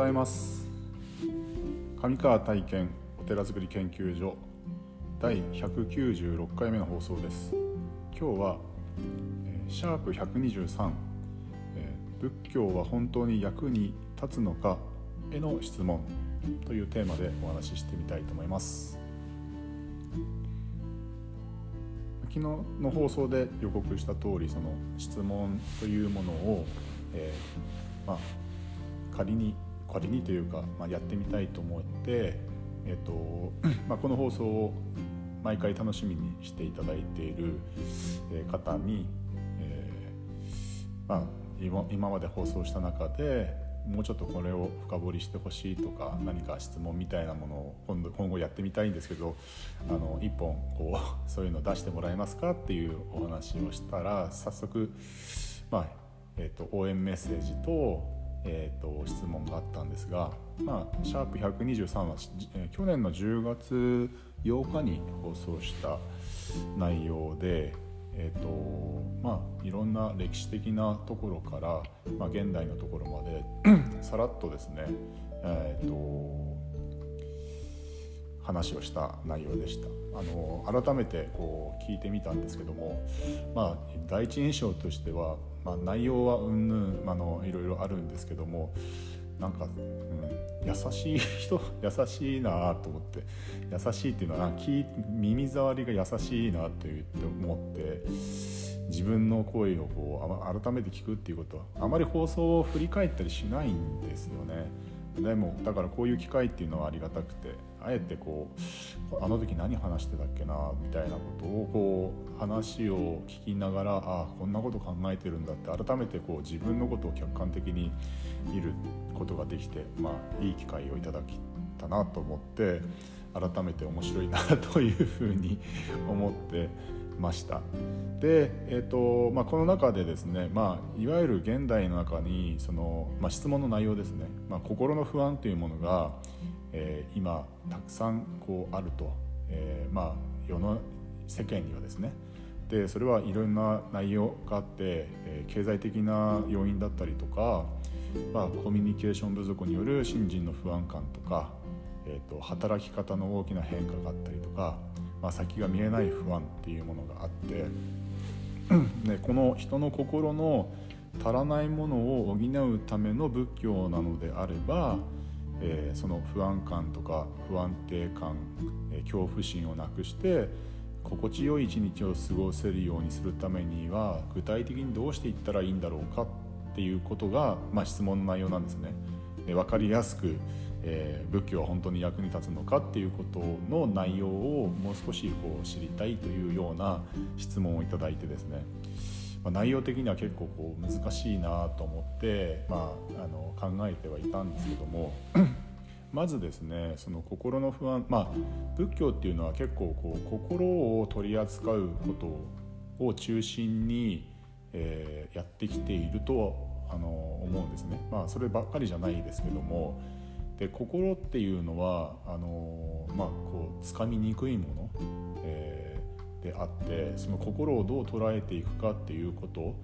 おはようございます。上川体験お寺づくり研究所第196回目の放送です。今日はシャープ123仏教は本当に役に立つのかへの質問というテーマでお話ししてみたいと思います。昨日の放送で予告した通りその質問というものを、えー、まあ仮に仮にというか、まあ、やってみたいと思って、えーと まあ、この放送を毎回楽しみにしていただいている方に、えー、まあ、今今まで放送した中でもうちょっとこれを深掘りしてほしいとか何か質問みたいなものを今度今後やってみたいんですけどあの一本こう そういうの出してもらえますかっていうお話をしたら早速、まあえーと応援メッセージとえーと、質問があったんですが、まあ、シャープ123は、えー、去年の10月8日に放送した内容で、えーとまあ、いろんな歴史的なところから、まあ、現代のところまで さらっとですね、えーと、話をした内容でした。あの改めてこう聞いてみたんですけども、まあ、第一印象としてはまあ、内容はうんぬんあのいろいろあるんですけどもなんか、うん、優しい人 優しいなと思って優しいっていうのは耳障りが優しいなって思って自分の声をこう改めて聞くっていうことはあまり放送を振り返ったりしないんですよね。でもだからこういう機会っていうのはありがたくてあえてこうあの時何話してたっけなみたいなことをこう話を聞きながらあこんなこと考えてるんだって改めてこう自分のことを客観的に見ることができて、まあ、いい機会をいただきたなと思って改めて面白いなというふうに思ってました。で、えーとまあ、この中でですね、まあ、いわゆる現代の中にその、まあ、質問の内容ですね、まあ、心の不安というものが、えー、今たくさんこうあると、えー、まあ世の世間にはですね。でそれはいろんな内容があって、えー、経済的な要因だったりとか、まあ、コミュニケーション不足による新人の不安感とか、えーと、働き方の大きな変化があったりとか、まあ、先が見えない不安っていうものがあってでこの人の心の足らないものを補うための仏教なのであればえー、その不安感とか不安定感、えー、恐怖心をなくして心地よい一日を過ごせるようにするためには具体的にどうしていったらいいんだろうかっていうことが、まあ、質問の内容なんですね。で分かりやすく、えー、仏教は本当に役に立つのかっていうことの内容をもう少しこう知りたいというような質問をいただいてですねまあ、内容的には結構こう難しいなと思って、まあ、あの考えてはいたんですけども まずですねその心の不安まあ仏教っていうのは結構こう心を取り扱うことを中心に、えー、やってきているとあの思うんですね。まあ、そればっかりじゃないですけどもで心っていうのはあの、まあ、こう掴みにくいもの、えーであってその心をどう捉えていくかっていうこと、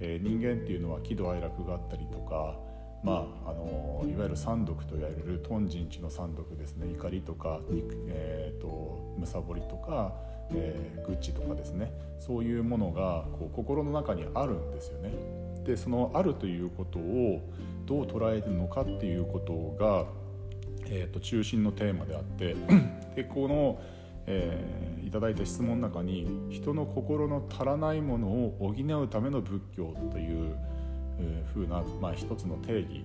えー、人間っていうのは喜怒哀楽があったりとか、まあ、あのいわゆる三毒と言われるトンジンチの三毒ですね怒りとか、えーと、むさぼりとか、えー、愚痴とかですねそういうものがこう心の中にあるんですよね。でそのあるということをどう捉えるのかっていうことが、えーと中心のテーマであって でこのえー、いただいた質問の中に人の心の足らないものを補うための仏教という、えー、ふうな、まあ、一つの定義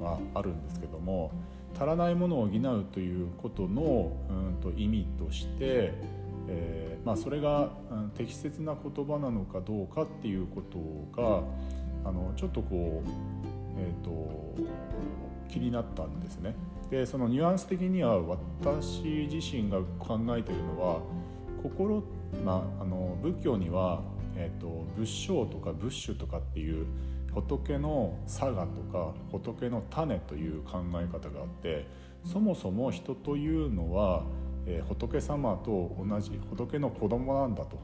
はあるんですけども足らないものを補うということのうんと意味として、えーまあ、それが、うん、適切な言葉なのかどうかっていうことがあのちょっとこう、えーと気になったんですね。でそのニュアンス的には私自身が考えているのは心、まあ、あの仏教には、えーと、仏性とか仏種とかっていう仏の差がとか仏の種という考え方があってそもそも人というのは、えー、仏様と同じ仏の子供なんだと。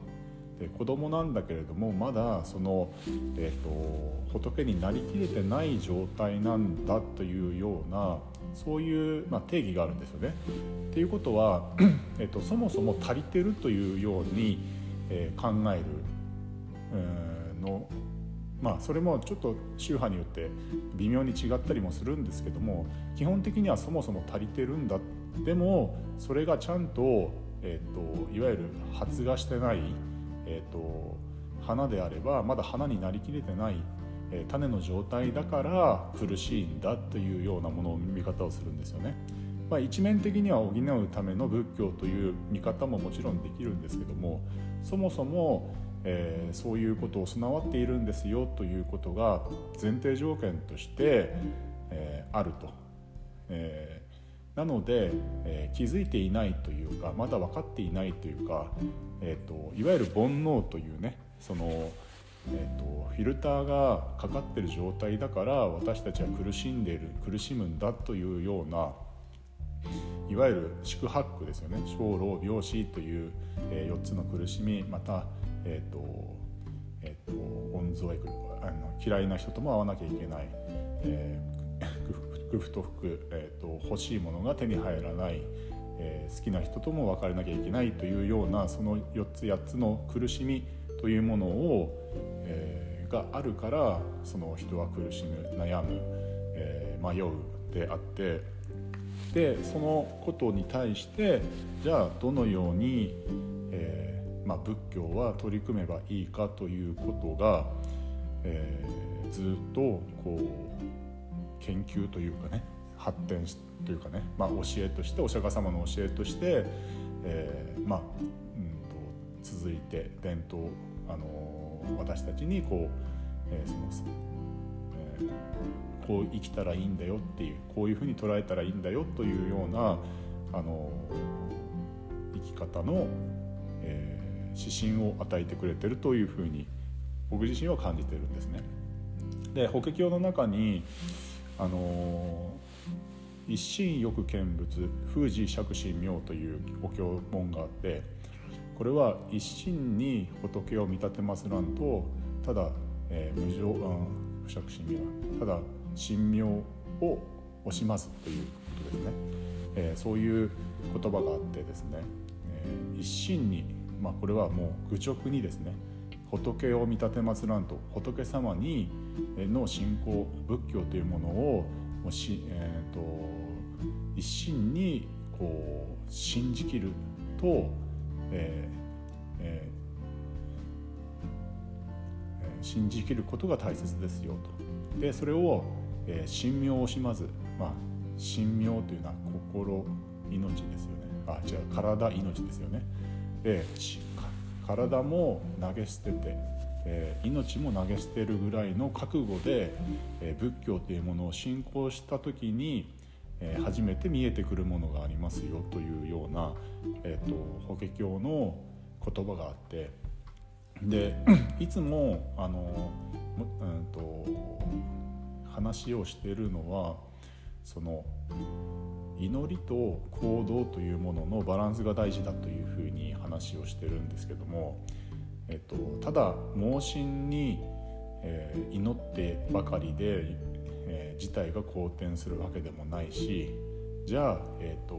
で子供なんだけれどもまだその、えーと、仏になりきれてない状態なんだというようなそういう、まあ、定義があるんですよね。っていうことは、えーと、そもそも足りてるというように、えー、考える、のまあそれもちょっと宗派によって微妙に違ったりもするんですけども基本的にはそもそも足りてるんだでもそれがちゃんと,、えーと、いわゆる発芽してない、えーと、花であればまだ花になりきれてない、え、種の状態だから苦しいんだというようなものを見方をするんですよね。まあ、一面的には補うための仏教という見方ももちろんできるんですけどもそもそもえー、そういうことを備わっているんですよということが前提条件として、えー、あると、えー、なので、え気づいていないというかまだ分かっていないというか、えーと、いわゆる煩悩というねその、えーと、フィルターがかかってる状態だから私たちは苦しんでいる苦しむんだというようないわゆる宿泊ですよね。生老病死という、え4つの苦しみまたえーとえーと、温存あの嫌いな人とも会わなきゃいけない、えー、不と服、えーと、欲しいものが手に入らない、えー、好きな人とも別れなきゃいけないというようなその4つ8つの苦しみというものを、えー、があるからその人は苦しむ悩む、えー、迷うであってでそのことに対してじゃあどのように、えーまあ、仏教は取り組めばいいかということが、え、ずっとこう研究というかね発展というかね、まあ、教えとしてお釈迦様の教えとして、えー、まあ、うんと続いて伝統、あの、私たちにこう、えー、その、えー、こう生きたらいいんだよっていうこういうふうに捉えたらいいんだよというような、あの生き方の、えー指針を与えてくれてるというふうに僕自身は感じてるんですね。で法華経の中にあの一心よく見物封じ釈心妙というお経文があってこれは一心に仏を見立てますらんとただ、えー、無常、うん、不釈心妙ただ神妙を惜しまずということですね、えー、そういう言葉があってですね、えー、一心にまあ、これはもう愚直にですね仏を見立てますらんと仏様にの信仰仏教というものをもし、えーと、一心にこう信じきると、えーえー、信じきることが大切ですよと。でそれを、えー、神妙をしまず、まあ、神妙というのは心命ですよねあ違う体命ですよね。で体も投げ捨てて、えー、命も投げ捨てるぐらいの覚悟で、えー、仏教というものを信仰した時に、えー、初めて見えてくるものがありますよというような、えーと、法華経の言葉があってで いつもあの、うんと話をしているのはその祈りと行動というもののバランスが大事だというふうに話をしてるんですけども、えっと、ただ盲信に、えー、祈ってばかりで、えー、事態が好転するわけでもないしじゃあ、えっと、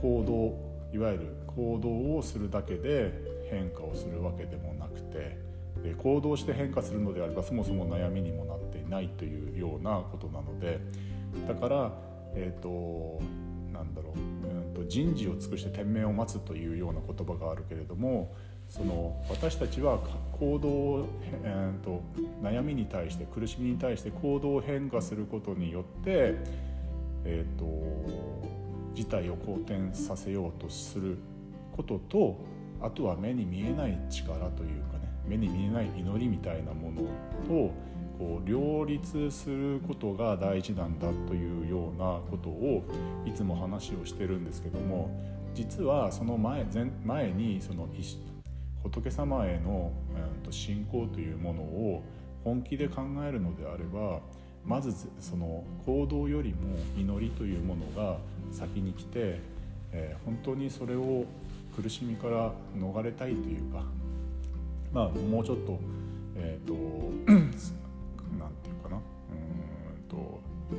行動いわゆる行動をするだけで変化をするわけでもなくてで行動して変化するのであればそもそも悩みにもなっていないというようなことなのでだからえーと、なんだろう、うんと、人事を尽くして天命を待つというような言葉があるけれどもその私たちは行動を、えーと、悩みに対して苦しみに対して行動を変化することによって、えーと、事態を好転させようとすることとあとは目に見えない力というかね目に見えない祈りみたいなものとこう両立することが大事なんだというようなことをいつも話をしてるんですけども実はその前前前にその仏様への、うん、信仰というものを本気で考えるのであればまずその行動よりも祈りというものが先に来て、え、本当にそれを苦しみから逃れたいというか、まあ、もうちょっと,、えーと、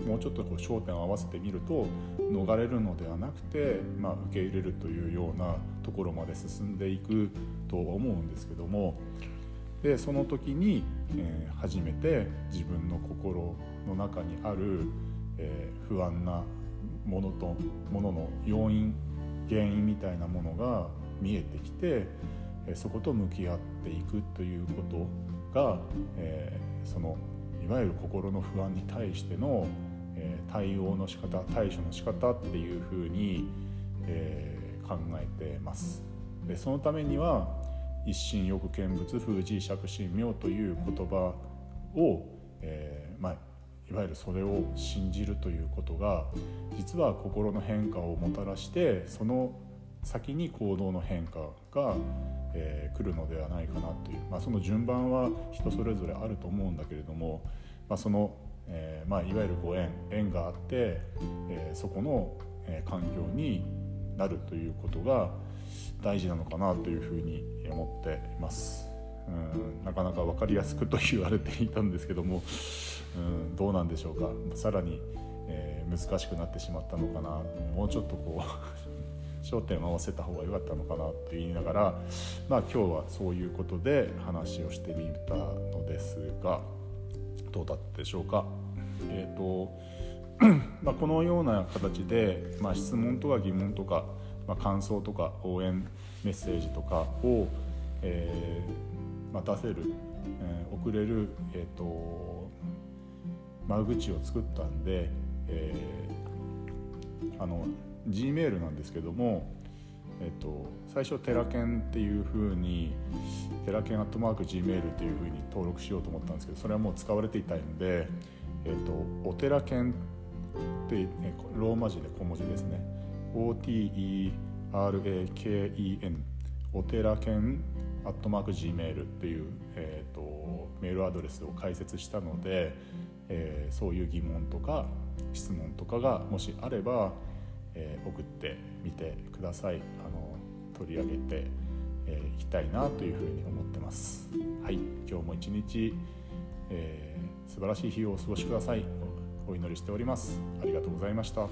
もうちょっとこう焦点を合わせてみると逃れるのではなくて、まあ、受け入れるというようなところまで進んでいくと思うんですけどもでその時に、えー、初めて自分の心の中にある、えー、不安なものとものの要因原因みたいなものが見えてきてそこと向き合っていくということが、えー、そのいわゆる心の不安に対しての、えー、対応の仕方対処の仕方っていうふうに、えー、考えてます。でそのためには一心欲見物風磁釈神明という言葉を、えーまあ、いわゆるそれを信じるということが実は心の変化をもたらしてその先に行動の変化が、えー、来るのではないかなという、まあ、その順番は人それぞれあると思うんだけれども、まあ、その、えーまあ、いわゆるご縁縁があって、えー、そこの、えー、環境になるということが大事なのかなというふうに思っています。うんなかなか分かりやすくと言われていたんですけども、うん、どうなんでしょうかさらに、えー、難しくなってしまったのかなもうちょっとこう 焦点を合わせた方が良かったのかなって言いながら、まあ、今日はそういうことで話をしてみたのですがどうだったでしょうか？えーと まあ、このような形で、まあ、質問とか疑問とか、まあ、感想とか応援メッセージとかを、えーまあ、出せる、えー、送れる、えーと間口を作ったんで、えー、あの G メールなんですけども、えっと、最初テラケンっていうふうにテラケンアットマーク Gmail っていうふうに登録しようと思ったんですけどそれはもう使われていたんで、えっと、お寺犬ってローマ字で小文字ですね。OTERAKEN お寺犬アットマーク Gmail っていう、えーとメールアドレスを開設したので、えー、そういう疑問とか質問とかがもしあれば、えー、送ってみてください。あの取り上げて、えー、きたいなというふうに思ってます。はい。今日も一日、えー、素晴らしい日をお過ごしください。お祈りしております。ありがとうございました。